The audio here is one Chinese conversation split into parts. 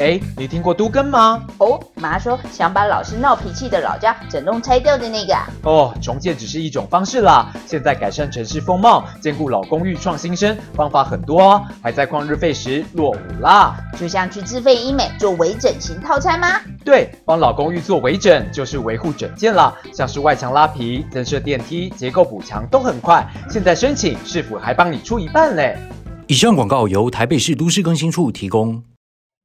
哎，你听过都更吗？哦，妈说想把老是闹脾气的老家整栋拆掉的那个啊。哦，重建只是一种方式啦，现在改善城市风貌、兼顾老公寓创新生，方法很多哦。还在旷日费时落伍啦。就像去自费医美做微整形套餐吗？对，帮老公寓做微整就是维护整件啦，像是外墙拉皮、增设电梯、结构补强都很快。现在申请市府还帮你出一半嘞。以上广告由台北市都市更新处提供。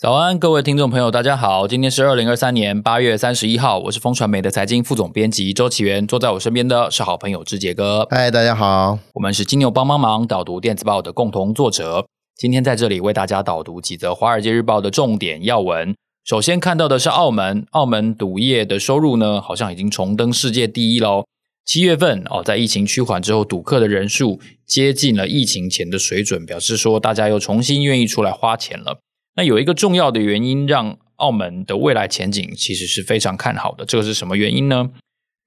早安，各位听众朋友，大家好。今天是二零二三年八月三十一号，我是风传媒的财经副总编辑周启源。坐在我身边的是好朋友志杰哥。嗨，大家好。我们是金牛帮帮忙导读电子报的共同作者。今天在这里为大家导读几则《华尔街日报》的重点要闻。首先看到的是澳门，澳门赌业的收入呢，好像已经重登世界第一喽。七月份哦，在疫情趋缓之后，赌客的人数接近了疫情前的水准，表示说大家又重新愿意出来花钱了。那有一个重要的原因，让澳门的未来前景其实是非常看好的。这个是什么原因呢？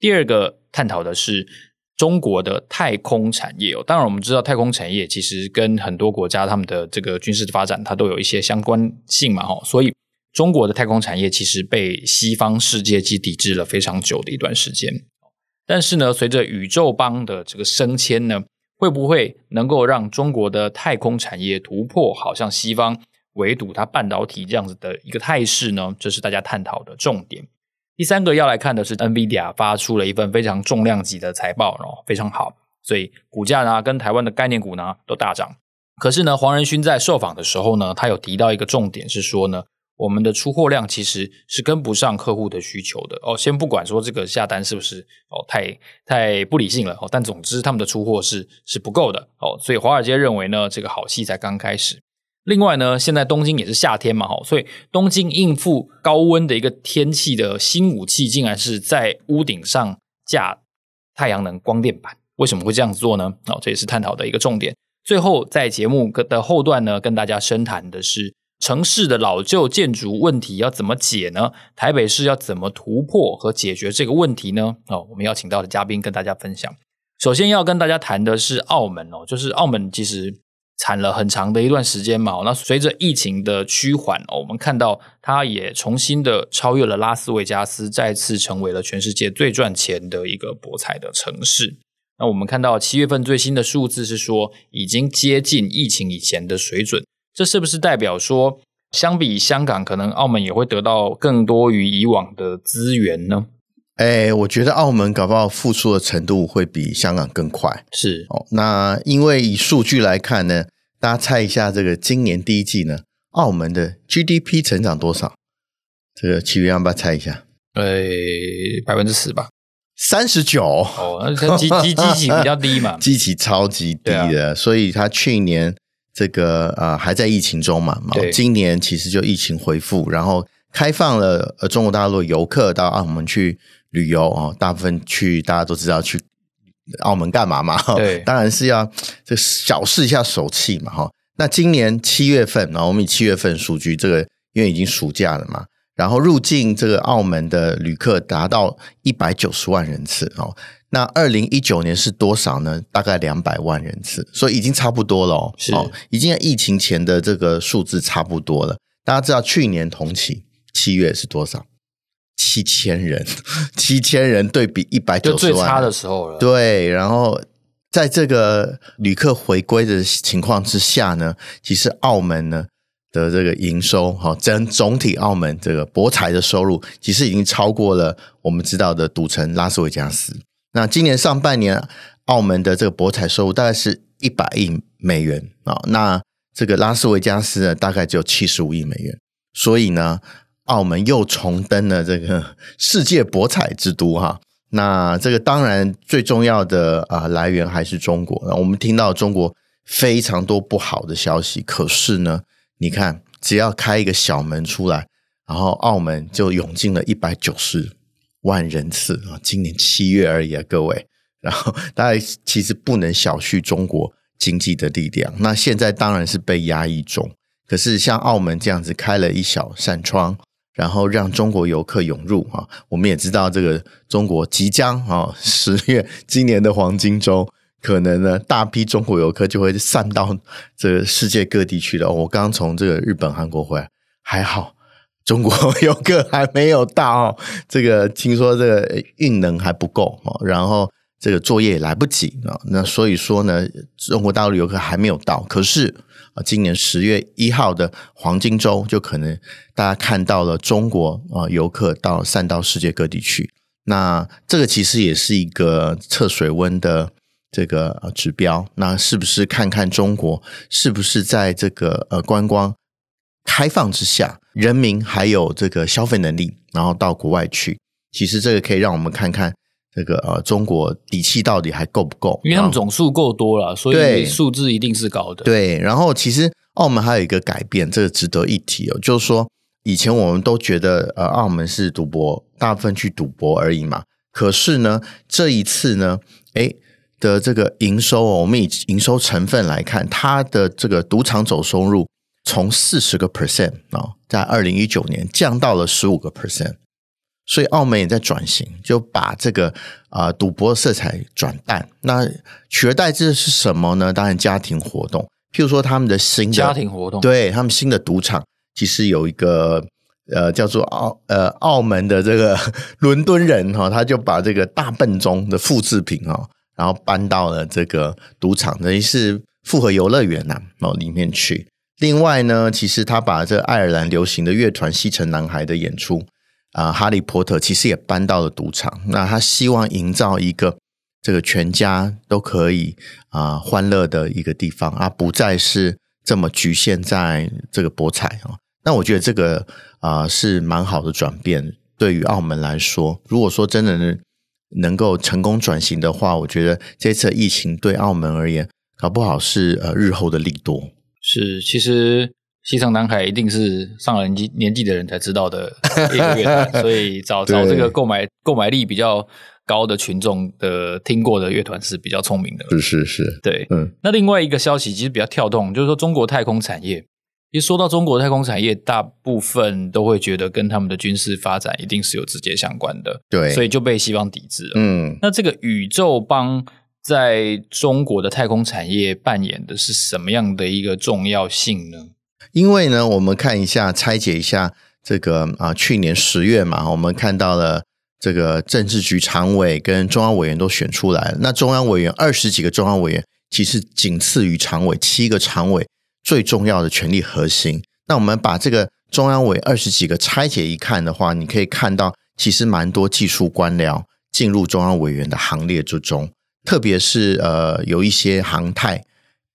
第二个探讨的是中国的太空产业哦。当然，我们知道太空产业其实跟很多国家他们的这个军事的发展，它都有一些相关性嘛。哈，所以中国的太空产业其实被西方世界级抵制了非常久的一段时间。但是呢，随着宇宙邦的这个升迁呢，会不会能够让中国的太空产业突破，好像西方？围堵它半导体这样子的一个态势呢，这是大家探讨的重点。第三个要来看的是，NVIDIA 发出了一份非常重量级的财报，哦，非常好，所以股价呢跟台湾的概念股呢都大涨。可是呢，黄仁勋在受访的时候呢，他有提到一个重点是说呢，我们的出货量其实是跟不上客户的需求的。哦，先不管说这个下单是不是哦太太不理性了哦，但总之他们的出货是是不够的哦，所以华尔街认为呢，这个好戏才刚开始。另外呢，现在东京也是夏天嘛，所以东京应付高温的一个天气的新武器，竟然是在屋顶上架太阳能光电板。为什么会这样子做呢？哦，这也是探讨的一个重点。最后，在节目的后段呢，跟大家深谈的是城市的老旧建筑问题要怎么解呢？台北市要怎么突破和解决这个问题呢？哦，我们要请到的嘉宾跟大家分享。首先要跟大家谈的是澳门哦，就是澳门其实。惨了很长的一段时间嘛，那随着疫情的趋缓，我们看到它也重新的超越了拉斯维加斯，再次成为了全世界最赚钱的一个博彩的城市。那我们看到七月份最新的数字是说，已经接近疫情以前的水准，这是不是代表说，相比香港，可能澳门也会得到更多于以往的资源呢？哎，我觉得澳门搞不好复苏的程度会比香港更快。是哦，那因为以数据来看呢，大家猜一下，这个今年第一季呢，澳门的 GDP 成长多少？这个其余要不要猜一下？呃，百分之十吧，三十九。哦，那它基基基期比较低嘛，基期超级低的，啊、所以它去年这个啊、呃、还在疫情中嘛，对今年其实就疫情恢复，然后开放了呃中国大陆游客到澳门去。旅游哦，大部分去大家都知道去澳门干嘛嘛？对，当然是要这小试一下手气嘛哈。那今年七月份，然后我们以七月份数据，这个因为已经暑假了嘛，然后入境这个澳门的旅客达到一百九十万人次哦。那二零一九年是多少呢？大概两百万人次，所以已经差不多了哦。是，已经疫情前的这个数字差不多了。大家知道去年同期七月是多少？七千人，七千人对比一百九十万，最差的时候了。对，然后在这个旅客回归的情况之下呢，其实澳门呢的这个营收，哈，整总体澳门这个博彩的收入，其实已经超过了我们知道的赌城拉斯维加斯。那今年上半年，澳门的这个博彩收入大概是一百亿美元啊，那这个拉斯维加斯呢，大概只有七十五亿美元，所以呢。澳门又重登了这个世界博彩之都哈，那这个当然最重要的啊来源还是中国。我们听到中国非常多不好的消息，可是呢，你看只要开一个小门出来，然后澳门就涌进了一百九十万人次啊，今年七月而已啊，各位。然后大家其实不能小觑中国经济的力量。那现在当然是被压抑中。可是像澳门这样子开了一小扇窗，然后让中国游客涌入啊，我们也知道这个中国即将啊十月今年的黄金周，可能呢大批中国游客就会散到这个世界各地去了。我刚从这个日本、韩国回来，还好。中国 游客还没有到，这个听说这个运能还不够，然后这个作业也来不及啊，那所以说呢，中国大陆游客还没有到，可是啊，今年十月一号的黄金周就可能大家看到了中国啊游客到散到世界各地去，那这个其实也是一个测水温的这个指标，那是不是看看中国是不是在这个呃观光开放之下？人民还有这个消费能力，然后到国外去，其实这个可以让我们看看这个呃中国底气到底还够不够？因为他们总数够多了，所以数字一定是高的。对，然后其实澳门还有一个改变，这个值得一提哦，就是说以前我们都觉得呃澳门是赌博，大部分去赌博而已嘛。可是呢，这一次呢，诶的这个营收哦，我们以营收成分来看，它的这个赌场总收入。从四十个 percent 啊，在二零一九年降到了十五个 percent，所以澳门也在转型，就把这个啊、呃、赌博色彩转淡。那取而代之的是什么呢？当然家庭活动，譬如说他们的新的家庭活动，对他们新的赌场，其实有一个呃叫做澳呃澳门的这个 伦敦人哈、哦，他就把这个大笨钟的复制品哈、哦，然后搬到了这个赌场，等于是复合游乐园呐哦里面去。另外呢，其实他把这个爱尔兰流行的乐团西城男孩的演出啊，《哈利波特》其实也搬到了赌场。那他希望营造一个这个全家都可以啊、呃、欢乐的一个地方啊，不再是这么局限在这个博彩啊。那我觉得这个啊、是蛮好的转变，对于澳门来说，如果说真的能能够成功转型的话，我觉得这次疫情对澳门而言，搞不好是呃日后的利多。是，其实西城男孩一定是上了年纪年纪的人才知道的一个乐团，所以找找这个购买购买力比较高的群众的听过的乐团是比较聪明的。是是是，对，嗯。那另外一个消息其实比较跳动，就是说中国太空产业，一说到中国太空产业，大部分都会觉得跟他们的军事发展一定是有直接相关的，对，所以就被西方抵制了。嗯，那这个宇宙帮。在中国的太空产业扮演的是什么样的一个重要性呢？因为呢，我们看一下拆解一下这个啊，去年十月嘛，我们看到了这个政治局常委跟中央委员都选出来了。那中央委员二十几个中央委员，其实仅次于常委七个常委最重要的权力核心。那我们把这个中央委二十几个拆解一看的话，你可以看到其实蛮多技术官僚进入中央委员的行列之中。特别是呃，有一些行太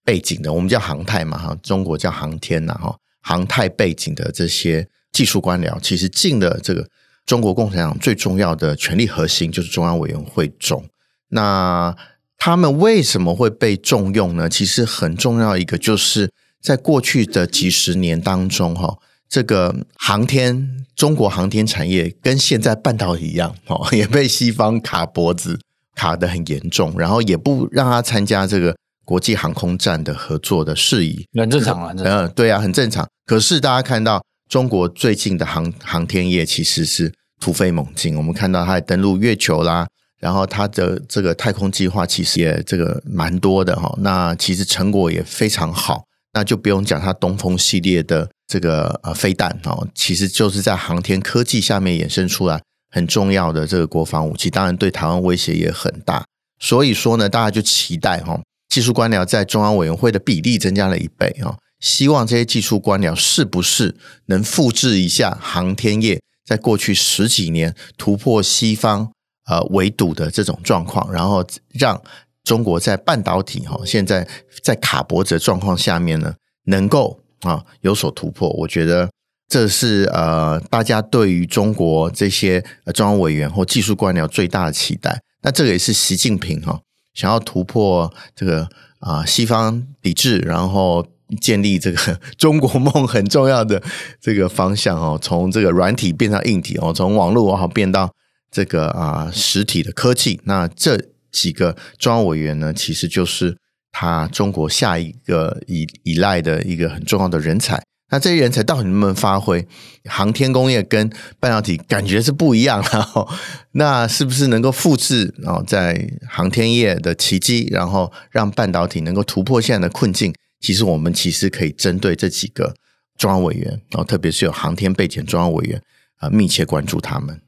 背景的，我们叫航太嘛哈，中国叫航天呐哈，航太背景的这些技术官僚，其实进了这个中国共产党最重要的权力核心，就是中央委员会中。那他们为什么会被重用呢？其实很重要一个，就是在过去的几十年当中哈，这个航天中国航天产业跟现在半导体一样哦，也被西方卡脖子。卡得很严重，然后也不让他参加这个国际航空站的合作的事宜，很正常啊，嗯，对啊，很正常。可是大家看到中国最近的航航天业其实是突飞猛进，我们看到它登陆月球啦，然后它的这个太空计划其实也这个蛮多的哈，那其实成果也非常好，那就不用讲它东风系列的这个呃飞弹哦，其实就是在航天科技下面衍生出来。很重要的这个国防武器，当然对台湾威胁也很大。所以说呢，大家就期待哈，技术官僚在中央委员会的比例增加了一倍哈，希望这些技术官僚是不是能复制一下航天业在过去十几年突破西方呃围堵的这种状况，然后让中国在半导体哈现在在卡脖子的状况下面呢，能够啊有所突破。我觉得。这是呃，大家对于中国这些中央委员或技术官僚最大的期待。那这个也是习近平哈、想要突破这个啊、西方抵制，然后建立这个 中国梦很重要的这个方向哦，从这个软体变到硬体哦，从网络好变到这个啊、实体的科技。那这几个中央委员呢，其实就是。他中国下一个依依赖的一个很重要的人才。那这些人才到底能不能发挥？航天工业跟半导体感觉是不一样，然后那是不是能够复制？然后在航天业的奇迹，然后让半导体能够突破现在的困境？其实我们其实可以针对这几个中央委员，然后特别是有航天背景中央委员啊，密切关注他们。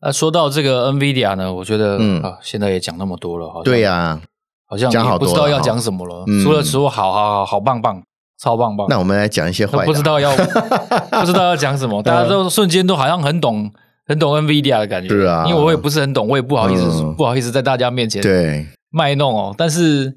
那说到这个 NVIDIA 呢，我觉得嗯啊，现在也讲那么多了，好像对呀、啊，好像也不知道要讲什么了。除了说好好好好棒棒。超棒棒！那我们来讲一些坏的，不知道要 不知道要讲什么，大家都瞬间都好像很懂很懂 NVIDIA 的感觉，是啊，因为我也不是很懂，我也不好意思、嗯、不好意思在大家面前对。卖弄哦。但是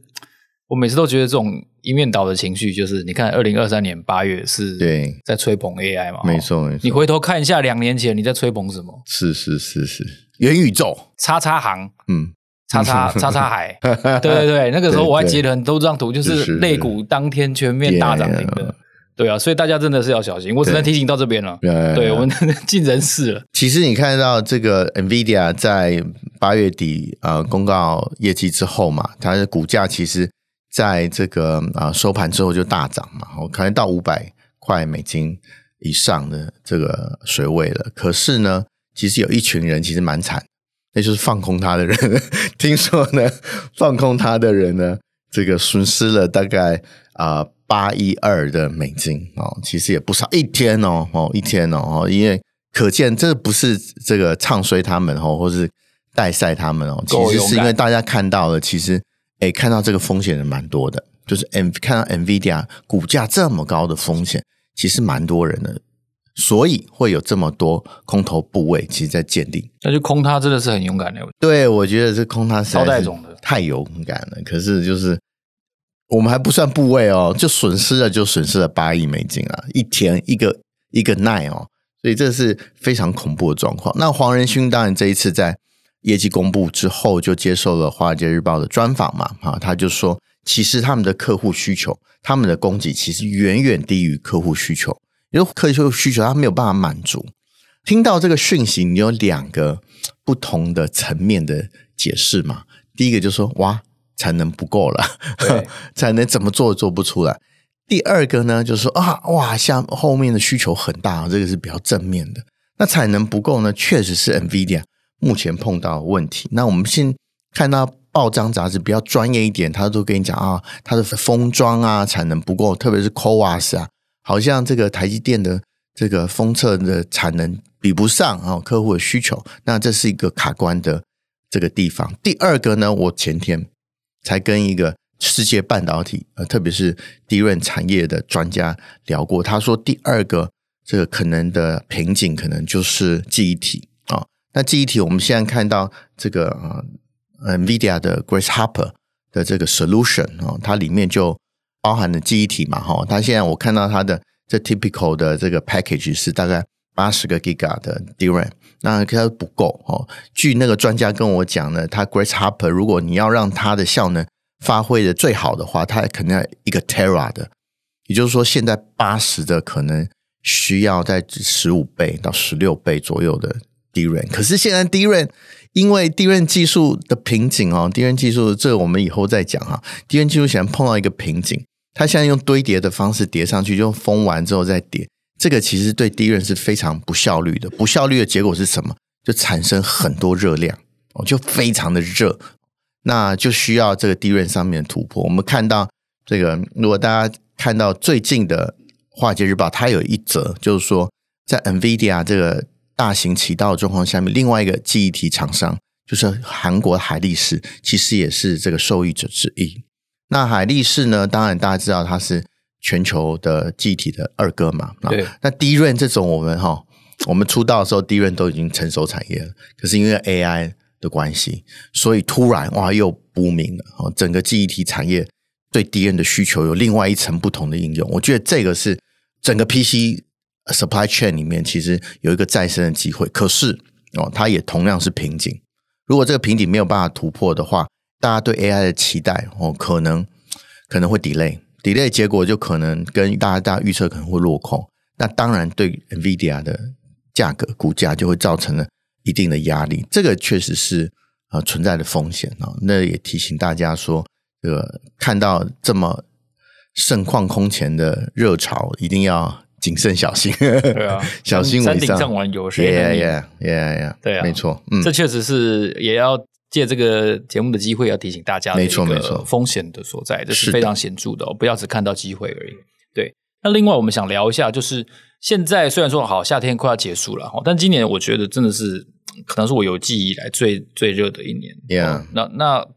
我每次都觉得这种一面倒的情绪，就是你看，二零二三年八月是对。在吹捧 AI 嘛，没错没错。你回头看一下两年前你在吹捧什么？是是是是。元宇宙，叉叉行，嗯。叉叉叉叉海，对 对对，那个时候我还截了很多张图，就是类股当天全面大涨停的，对啊，所以大家真的是要小心。我只能提醒到这边了，对我们 尽人事了。其实你看到这个 NVIDIA 在八月底呃公告业绩之后嘛，它的股价其实在这个啊收盘之后就大涨嘛，我可能到五百块美金以上的这个水位了。可是呢，其实有一群人其实蛮惨。那就是放空他的人，听说呢，放空他的人呢，这个损失了大概啊八一二的美金哦，其实也不少，一天哦哦一天哦哦，因为可见这不是这个唱衰他们哦，或是带赛他们哦，其实是因为大家看到了，其实诶看到这个风险的蛮多的，就是 M 看到 NVIDIA 股价这么高的风险，其实蛮多人的。所以会有这么多空头部位，其实在建立。那就空它真的是很勇敢的。对，我觉得这空它是太勇敢了。可是就是我们还不算部位哦，就损失了就损失了八亿美金啊，一天一个一个奈哦，所以这是非常恐怖的状况。那黄仁勋当然这一次在业绩公布之后，就接受了《华尔街日报》的专访嘛，啊，他就说，其实他们的客户需求，他们的供给其实远远低于客户需求。因为客户需求他没有办法满足，听到这个讯息，你有两个 不同的层面的解释嘛？第一个就是说，哇，产能不够了，对 产能怎么做做不出来。第二个呢，就是说啊，哇，像后面的需求很大，这个是比较正面的。那产能不够呢，确实是 NVIDIA 目前碰到的问题。那我们先看到报章杂志比较专业一点，他都跟你讲啊，它的封装啊产能不够，特别是 CoWoS 啊。好像这个台积电的这个封测的产能比不上啊，客户的需求，那这是一个卡关的这个地方。第二个呢，我前天才跟一个世界半导体呃，特别是 DRAM 产业的专家聊过，他说第二个这个可能的瓶颈可能就是记忆体啊。那记忆体我们现在看到这个呃 NVIDIA 的 Grace Hopper 的这个 solution 啊，它里面就。包含的记忆体嘛，哈，它现在我看到它的这 typical 的这个 package 是大概八十个 giga 的 DRAM，那它不够哦。据那个专家跟我讲呢，它 Grace Hopper 如果你要让它的效能发挥的最好的话，它可能要一个 Tera 的，也就是说现在八十的可能需要在十五倍到十六倍左右的 DRAM，可是现在 DRAM 因为 DRAM 技术的瓶颈哦，DRAM 技术这个我们以后再讲哈，DRAM 技术现在碰到一个瓶颈。它现在用堆叠的方式叠上去，就封完之后再叠，这个其实对 DRAM 是非常不效率的。不效率的结果是什么？就产生很多热量哦，就非常的热，那就需要这个 DRAM 上面的突破。我们看到这个，如果大家看到最近的《华尔街日报》，它有一则就是说，在 NVIDIA 这个大行其道的状况下面，另外一个记忆体厂商就是韩国海力士，其实也是这个受益者之一。那海力士呢？当然大家知道它是全球的记忆体的二哥嘛。对。那 DRAM 这种我们哈，我们出道的时候 DRAM 都已经成熟产业了。可是因为 AI 的关系，所以突然哇又 booming 了。哦，整个记忆体产业对 DRAM 的需求有另外一层不同的应用。我觉得这个是整个 PC supply chain 里面其实有一个再生的机会。可是哦，它也同样是瓶颈。如果这个瓶颈没有办法突破的话，大家对 AI 的期待哦，可能可能会 delay，delay 结果就可能跟大家大家预测可能会落空。那当然对 NVIDIA 的价格股价就会造成了一定的压力，这个确实是呃存在的风险啊。那也提醒大家说，这个看到这么盛况空前的热潮，一定要谨慎小心。对啊，小心为上。山顶上玩有谁能赢？Yeah, yeah, yeah, 对啊，没错。嗯，这确实是也要借这个节目的机会，要提醒大家，没错没错，风险的所在，这是非常显著的哦，不要只看到机会而已。对，那另外我们想聊一下，就是现在虽然说好夏天快要结束了哈，但今年我觉得真的是可能是我有记忆以来最最热的一年。Yeah，那那。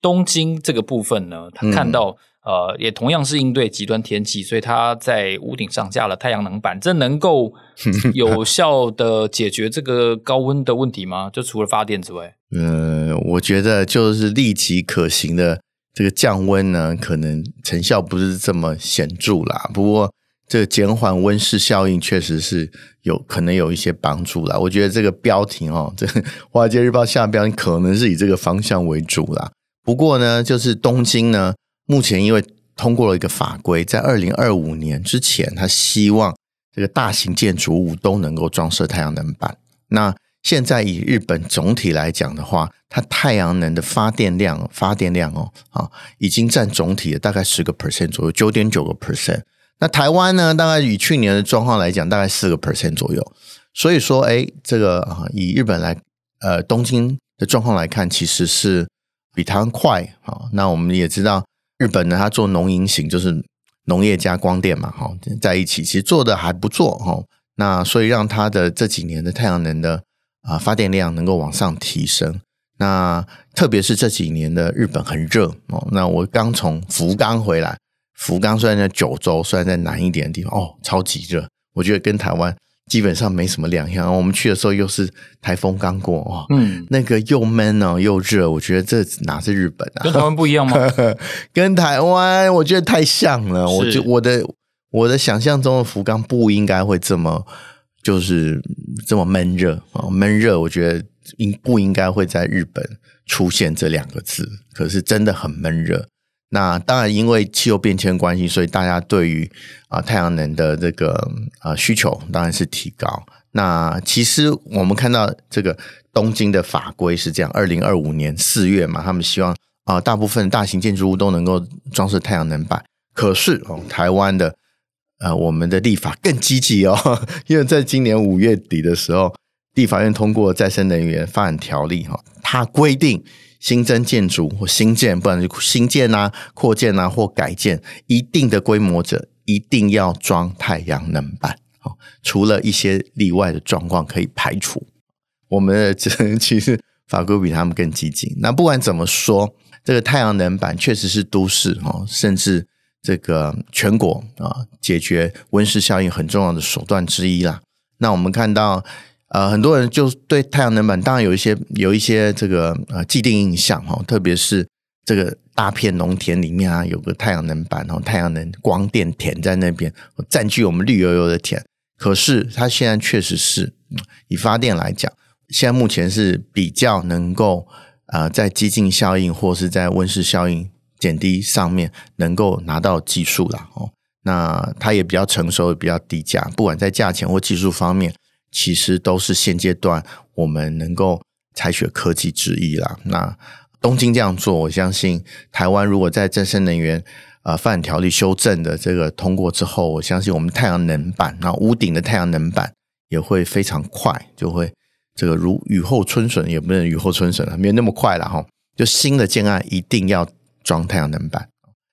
东京这个部分呢，他看到、嗯、呃，也同样是应对极端天气，所以他在屋顶上架了太阳能板，这能够 有效的解决这个高温的问题吗？就除了发电之外，嗯、我觉得就是立即可行的这个降温呢，可能成效不是这么显著啦。不过这个减缓温室效应确实是有可能有一些帮助啦。我觉得这个标题哦，这《华尔街日报》下标可能是以这个方向为主啦。不过呢，就是东京呢，目前因为通过了一个法规，在二零二五年之前，他希望这个大型建筑物都能够装设太阳能板。那现在以日本总体来讲的话，它太阳能的发电量，发电量哦，啊，已经占总体的大概十个 percent 左右，九点九个 percent。那台湾呢，大概以去年的状况来讲，大概四个 percent 左右。所以说，哎，这个啊，以日本来，呃，东京的状况来看，其实是。比台湾快啊！那我们也知道，日本呢，它做农营型，就是农业加光电嘛，哈，在一起其实做的还不错哈。那所以让它的这几年的太阳能的啊发电量能够往上提升。那特别是这几年的日本很热哦。那我刚从福冈回来，福冈虽然在九州，虽然在南一点的地方，哦，超级热，我觉得跟台湾。基本上没什么两样。我们去的时候又是台风刚过哦，嗯，那个又闷哦又热，我觉得这哪是日本啊？跟台湾不一样吗？跟台湾我觉得太像了。我就我的我的想象中的福冈不应该会这么就是这么闷热啊，闷热。我觉得应不应该会在日本出现这两个字？可是真的很闷热。那当然，因为气候变迁关系，所以大家对于啊太阳能的这个啊需求当然是提高。那其实我们看到这个东京的法规是这样：二零二五年四月嘛，他们希望啊大部分大型建筑物都能够装设太阳能板。可是哦，台湾的呃我们的立法更积极哦，因为在今年五月底的时候，立法院通过再生能源发展条例哈，它规定。新增建筑或新建，不管是新建啊、扩建啊或改建，一定的规模者一定要装太阳能板。除了一些例外的状况可以排除，我们的这其实法规比他们更激进。那不管怎么说，这个太阳能板确实是都市哦，甚至这个全国啊解决温室效应很重要的手段之一啦。那我们看到。呃，很多人就对太阳能板当然有一些有一些这个呃既定印象哈，特别是这个大片农田里面啊，有个太阳能板哦，太阳能光电田在那边占据我们绿油油的田。可是它现在确实是以发电来讲，现在目前是比较能够呃在激进效应或是在温室效应减低上面能够拿到技术了哦。那它也比较成熟，也比较低价，不管在价钱或技术方面。其实都是现阶段我们能够采取科技之一啦。那东京这样做，我相信台湾如果在再生能源呃发展条例修正的这个通过之后，我相信我们太阳能板，那屋顶的太阳能板也会非常快，就会这个如雨后春笋，也不能雨后春笋了，没有那么快了哈。就新的建案一定要装太阳能板，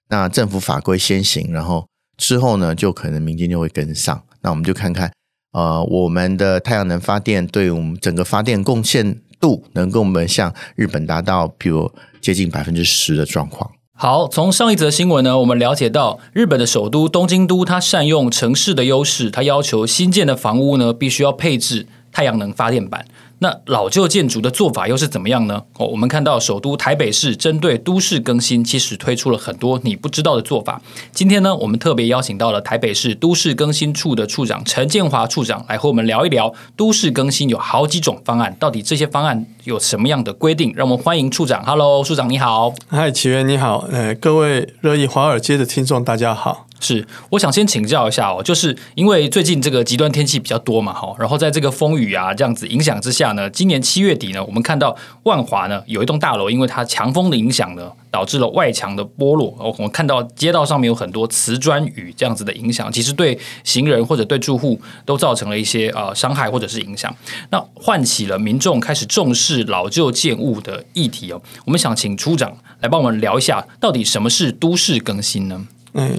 那政府法规先行，然后之后呢，就可能民间就会跟上。那我们就看看。呃，我们的太阳能发电对我们整个发电贡献度，能够我们向日本达到，比如接近百分之十的状况。好，从上一则新闻呢，我们了解到，日本的首都东京都，它善用城市的优势，它要求新建的房屋呢，必须要配置太阳能发电板。那老旧建筑的做法又是怎么样呢？哦，我们看到首都台北市针对都市更新，其实推出了很多你不知道的做法。今天呢，我们特别邀请到了台北市都市更新处的处长陈建华处长来和我们聊一聊都市更新有好几种方案，到底这些方案有什么样的规定？让我们欢迎处长。Hello，处长你好。嗨，启源你好。呃，各位热议华尔街的听众大家好。是，我想先请教一下哦，就是因为最近这个极端天气比较多嘛，哈，然后在这个风雨啊这样子影响之下呢，今年七月底呢，我们看到万华呢有一栋大楼，因为它强风的影响呢，导致了外墙的剥落。我们看到街道上面有很多瓷砖雨这样子的影响，其实对行人或者对住户都造成了一些呃伤害或者是影响。那唤起了民众开始重视老旧建物的议题哦。我们想请处长来帮我们聊一下，到底什么是都市更新呢？哎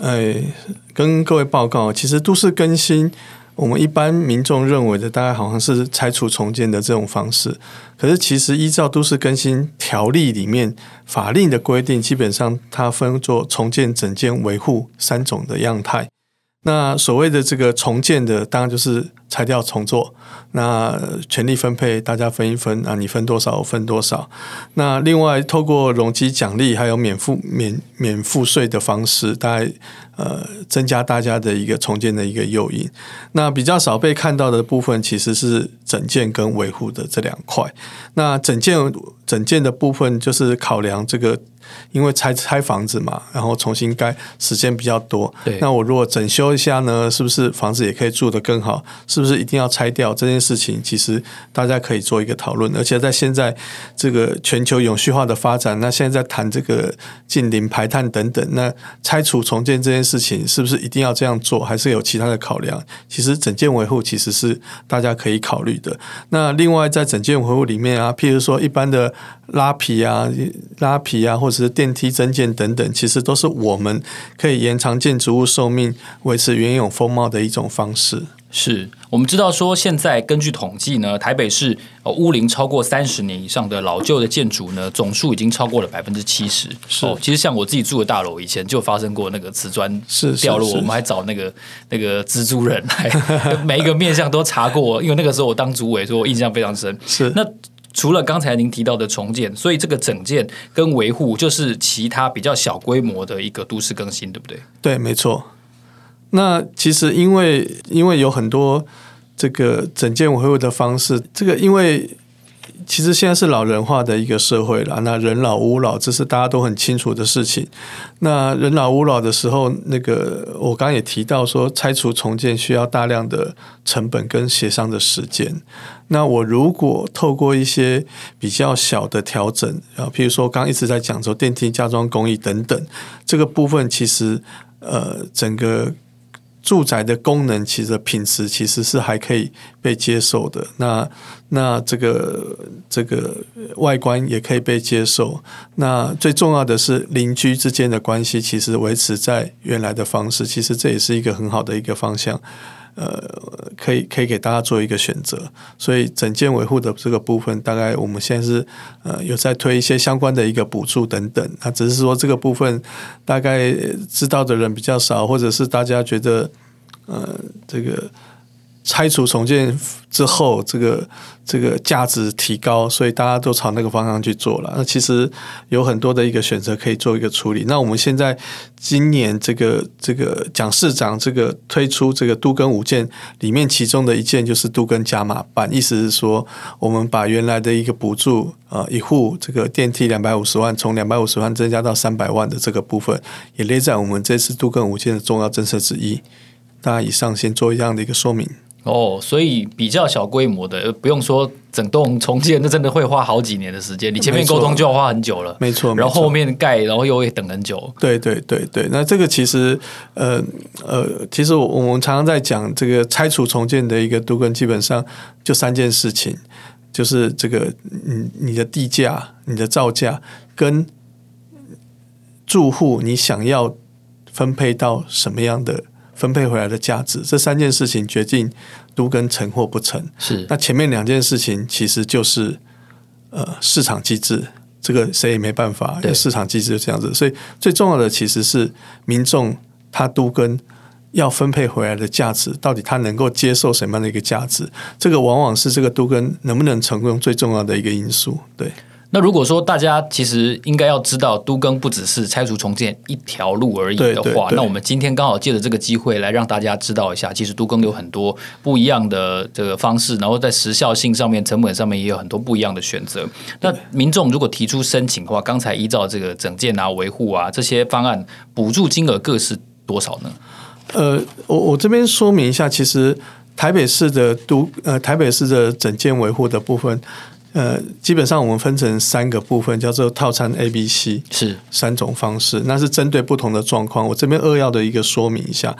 哎，跟各位报告，其实都市更新，我们一般民众认为的，大概好像是拆除重建的这种方式。可是，其实依照都市更新条例里面法令的规定，基本上它分作重建、整建、维护三种的样态。那所谓的这个重建的，当然就是拆掉重做。那权力分配，大家分一分啊，你分多少，我分多少。那另外，透过容积奖励，还有免付免免付税的方式，大概呃增加大家的一个重建的一个诱因。那比较少被看到的部分，其实是整建跟维护的这两块。那整建整建的部分，就是考量这个。因为拆拆房子嘛，然后重新盖时间比较多。对，那我如果整修一下呢，是不是房子也可以住得更好？是不是一定要拆掉这件事情？其实大家可以做一个讨论。而且在现在这个全球永续化的发展，那现在在谈这个近零排碳等等，那拆除重建这件事情，是不是一定要这样做？还是有其他的考量？其实整建维护其实是大家可以考虑的。那另外在整建维护里面啊，譬如说一般的拉皮啊、拉皮啊，或者是电梯增建等等，其实都是我们可以延长建筑物寿命、维持原有风貌的一种方式。是我们知道说，现在根据统计呢，台北市呃屋龄超过三十年以上的老旧的建筑呢，总数已经超过了百分之七十。是、哦，其实像我自己住的大楼，以前就发生过那个瓷砖是掉落，我们还找那个那个蜘蛛人来，每一个面向都查过，因为那个时候我当主委，所以我印象非常深。是那。除了刚才您提到的重建，所以这个整建跟维护就是其他比较小规模的一个都市更新，对不对？对，没错。那其实因为因为有很多这个整建维护的方式，这个因为。其实现在是老人化的一个社会了，那人老屋老，这是大家都很清楚的事情。那人老屋老的时候，那个我刚刚也提到说，拆除重建需要大量的成本跟协商的时间。那我如果透过一些比较小的调整，啊，譬如说刚刚一直在讲说电梯加装工艺等等，这个部分其实呃整个。住宅的功能其实品质其实是还可以被接受的，那那这个这个外观也可以被接受。那最重要的是邻居之间的关系其实维持在原来的方式，其实这也是一个很好的一个方向。呃，可以可以给大家做一个选择。所以整件维护的这个部分，大概我们现在是呃有在推一些相关的一个补助等等。那只是说这个部分大概知道的人比较少，或者是大家觉得呃这个。拆除重建之后，这个这个价值提高，所以大家都朝那个方向去做了。那其实有很多的一个选择可以做一个处理。那我们现在今年这个这个蒋市长这个推出这个都更五件里面，其中的一件就是都更加码版，意思是说，我们把原来的一个补助啊，一户这个电梯两百五十万，从两百五十万增加到三百万的这个部分，也列在我们这次都更五件的重要政策之一。大家以上先做一样的一个说明。哦，所以比较小规模的，不用说整栋重建，那真的会花好几年的时间。你前面沟通就要花很久了，没错。然后后面盖，然后又会等很久。对对对对，那这个其实，呃呃，其实我我们常常在讲这个拆除重建的一个都根，基本上就三件事情，就是这个，你你的地价、你的造价跟住户你想要分配到什么样的。分配回来的价值，这三件事情决定都跟成或不成。是，那前面两件事情其实就是呃市场机制，这个谁也没办法。对，市场机制就这样子，所以最重要的其实是民众他都跟要分配回来的价值，到底他能够接受什么样的一个价值？这个往往是这个都跟能不能成功最重要的一个因素。对。那如果说大家其实应该要知道，都更不只是拆除重建一条路而已的话，那我们今天刚好借着这个机会来让大家知道一下，其实都更有很多不一样的这个方式，然后在时效性上面、成本上面也有很多不一样的选择。那民众如果提出申请的话，刚才依照这个整建啊、维护啊这些方案，补助金额各是多少呢？呃，我我这边说明一下，其实台北市的都呃台北市的整建维护的部分，呃，基本上我们分成三个部分，叫做套餐 A、B、C，是三种方式，那是针对不同的状况。我这边扼要的一个说明一下，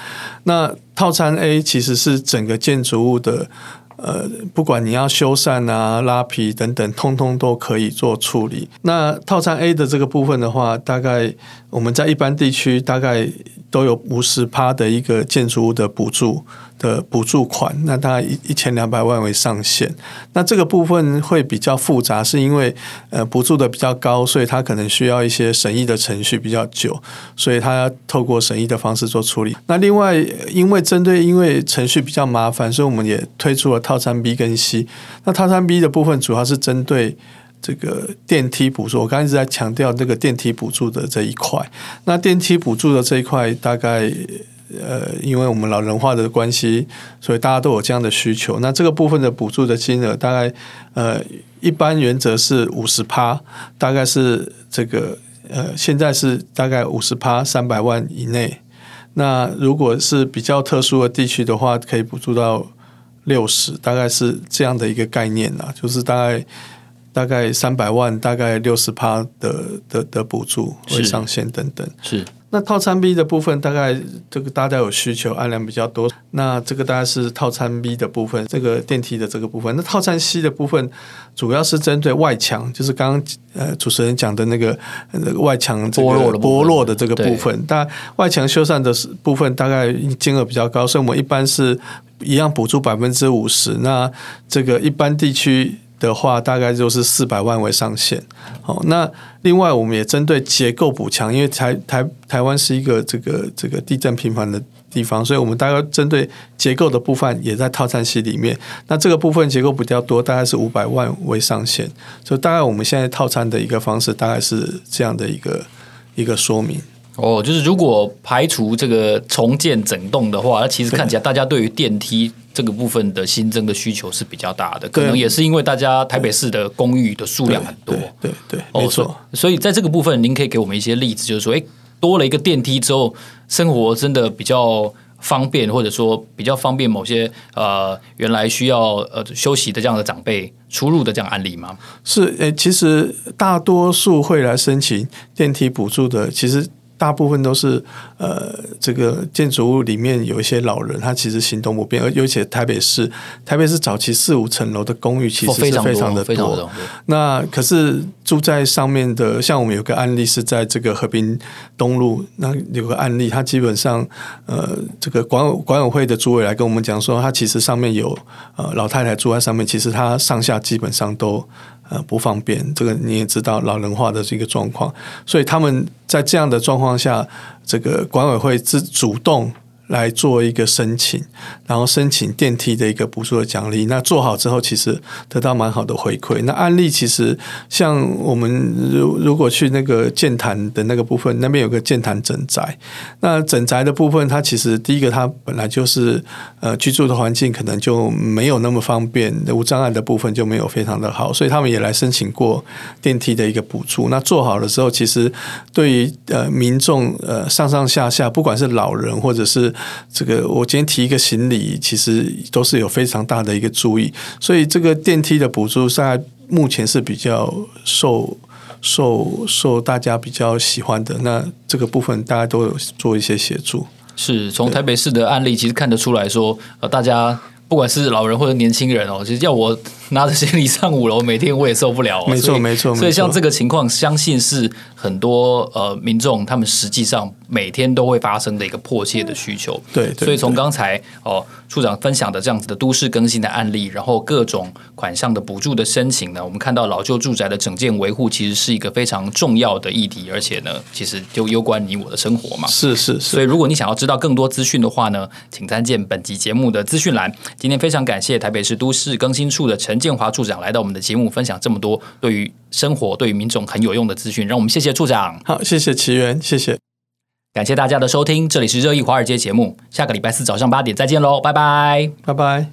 那套餐 A 其实是整个建筑物的。呃，不管你要修缮啊、拉皮等等，通通都可以做处理。那套餐 A 的这个部分的话，大概我们在一般地区大概都有五十趴的一个建筑物的补助。的补助款，那大概一一千两百万为上限。那这个部分会比较复杂，是因为呃补助的比较高，所以它可能需要一些审议的程序比较久，所以它要透过审议的方式做处理。那另外，因为针对因为程序比较麻烦，所以我们也推出了套餐 B 跟 C。那套餐 B 的部分主要是针对这个电梯补助，我刚才一直在强调这个电梯补助的这一块。那电梯补助的这一块大概。呃，因为我们老人化的关系，所以大家都有这样的需求。那这个部分的补助的金额，大概呃，一般原则是五十趴，大概是这个呃，现在是大概五十趴，三百万以内。那如果是比较特殊的地区的话，可以补助到六十，大概是这样的一个概念啦，就是大概大概三百万，大概六十趴的的的补助会上限等等是。是那套餐 B 的部分，大概这个大家有需求，案量比较多。那这个大概是套餐 B 的部分，这个电梯的这个部分。那套餐 C 的部分，主要是针对外墙，就是刚刚呃主持人讲的那个那个外墙剥落的剥落的这个部分。但外墙修缮的部分，大概金额比较高，所以我们一般是一样补助百分之五十。那这个一般地区。的话，大概就是四百万为上限。好，那另外我们也针对结构补强，因为台台台湾是一个这个这个地震频繁的地方，所以我们大概针对结构的部分也在套餐系里面。那这个部分结构比较多，大概是五百万为上限。所以大概我们现在套餐的一个方式，大概是这样的一个一个说明。哦，就是如果排除这个重建整栋的话，那其实看起来大家对于电梯这个部分的新增的需求是比较大的，可能也是因为大家台北市的公寓的数量很多，对对，对，没错。所以在这个部分，您可以给我们一些例子，就是说，哎，多了一个电梯之后，生活真的比较方便，或者说比较方便某些呃原来需要呃休息的这样的长辈出入的这样案例吗？是，哎，其实大多数会来申请电梯补助的，其实。大部分都是呃，这个建筑物里面有一些老人，他其实行动不便，而尤其台北市，台北市早期四五层楼的公寓其实是非常的多。那可是住在上面的，像我们有个案例是在这个和平东路，那有个案例，他基本上呃，这个管委管委会的主委来跟我们讲说，他其实上面有呃老太太住在上面，其实他上下基本上都。呃，不方便，这个你也知道，老人化的这个状况，所以他们在这样的状况下，这个管委会自主动。来做一个申请，然后申请电梯的一个补助的奖励。那做好之后，其实得到蛮好的回馈。那案例其实像我们如如果去那个建潭的那个部分，那边有个建潭整宅。那整宅的部分，它其实第一个它本来就是呃居住的环境可能就没有那么方便，无障碍的部分就没有非常的好，所以他们也来申请过电梯的一个补助。那做好了之后，其实对于呃民众呃上上下下，不管是老人或者是这个我今天提一个行李，其实都是有非常大的一个注意，所以这个电梯的补助在目前是比较受受受大家比较喜欢的。那这个部分大家都有做一些协助，是从台北市的案例其实看得出来说，呃，大家不管是老人或者年轻人哦，其实要我 拿着行李上五楼，每天我也受不了哦。没错，没错。所以像这个情况，相信是很多呃民众他们实际上。每天都会发生的一个迫切的需求，对，对，所以从刚才哦处长分享的这样子的都市更新的案例，然后各种款项的补助的申请呢，我们看到老旧住宅的整建维护其实是一个非常重要的议题，而且呢，其实就攸关你我的生活嘛。是是是。所以如果你想要知道更多资讯的话呢，请参见本集节目的资讯栏。今天非常感谢台北市都市更新处的陈建华处长来到我们的节目，分享这么多对于生活、对于民众很有用的资讯，让我们谢谢处长。好，谢谢奇源，谢谢。感谢大家的收听，这里是热议华尔街节目，下个礼拜四早上八点再见喽，拜拜，拜拜。